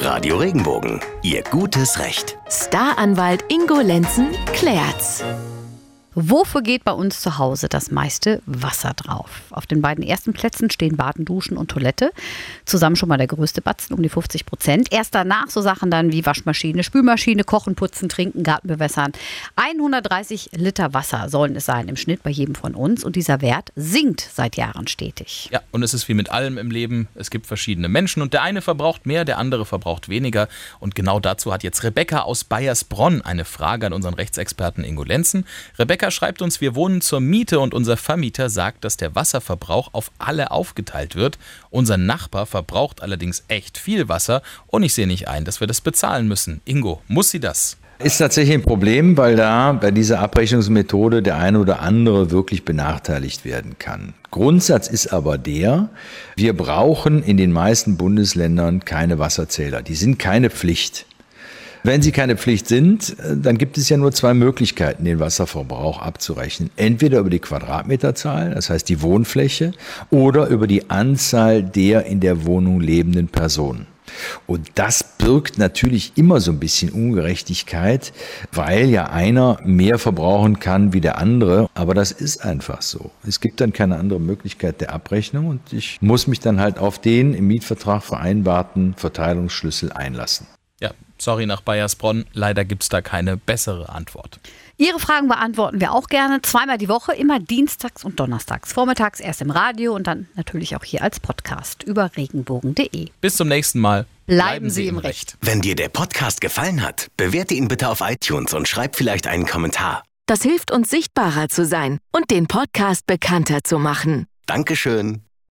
Radio Regenbogen, Ihr gutes Recht. Staranwalt Ingo Lenzen klärt's. Wofür geht bei uns zu Hause das meiste Wasser drauf? Auf den beiden ersten Plätzen stehen Baden, Duschen und Toilette. Zusammen schon mal der größte Batzen, um die 50 Prozent. Erst danach so Sachen dann wie Waschmaschine, Spülmaschine, Kochen, Putzen, Trinken, Garten bewässern. 130 Liter Wasser sollen es sein im Schnitt bei jedem von uns. Und dieser Wert sinkt seit Jahren stetig. Ja, und es ist wie mit allem im Leben. Es gibt verschiedene Menschen und der eine verbraucht mehr, der andere verbraucht weniger. Und genau dazu hat jetzt Rebecca aus Bayersbronn eine Frage an unseren Rechtsexperten Ingo Lenzen. Rebecca schreibt uns, wir wohnen zur Miete und unser Vermieter sagt, dass der Wasserverbrauch auf alle aufgeteilt wird. Unser Nachbar verbraucht allerdings echt viel Wasser und ich sehe nicht ein, dass wir das bezahlen müssen. Ingo, muss sie das? Ist tatsächlich ein Problem, weil da bei dieser Abrechnungsmethode der eine oder andere wirklich benachteiligt werden kann. Grundsatz ist aber der, wir brauchen in den meisten Bundesländern keine Wasserzähler. Die sind keine Pflicht. Wenn sie keine Pflicht sind, äh, dann gibt es ja nur zwei Möglichkeiten, den Wasserverbrauch abzurechnen. Entweder über die Quadratmeterzahl, das heißt die Wohnfläche, oder über die Anzahl der in der Wohnung lebenden Personen. Und das birgt natürlich immer so ein bisschen Ungerechtigkeit, weil ja einer mehr verbrauchen kann wie der andere. Aber das ist einfach so. Es gibt dann keine andere Möglichkeit der Abrechnung und ich muss mich dann halt auf den im Mietvertrag vereinbarten Verteilungsschlüssel einlassen. Ja, sorry nach Bayersbronn, leider gibt es da keine bessere Antwort. Ihre Fragen beantworten wir auch gerne. Zweimal die Woche, immer dienstags und donnerstags. Vormittags erst im Radio und dann natürlich auch hier als Podcast über regenbogen.de. Bis zum nächsten Mal. Bleiben, Bleiben Sie im Recht. Wenn dir der Podcast gefallen hat, bewerte ihn bitte auf iTunes und schreib vielleicht einen Kommentar. Das hilft uns sichtbarer zu sein und den Podcast bekannter zu machen. Dankeschön.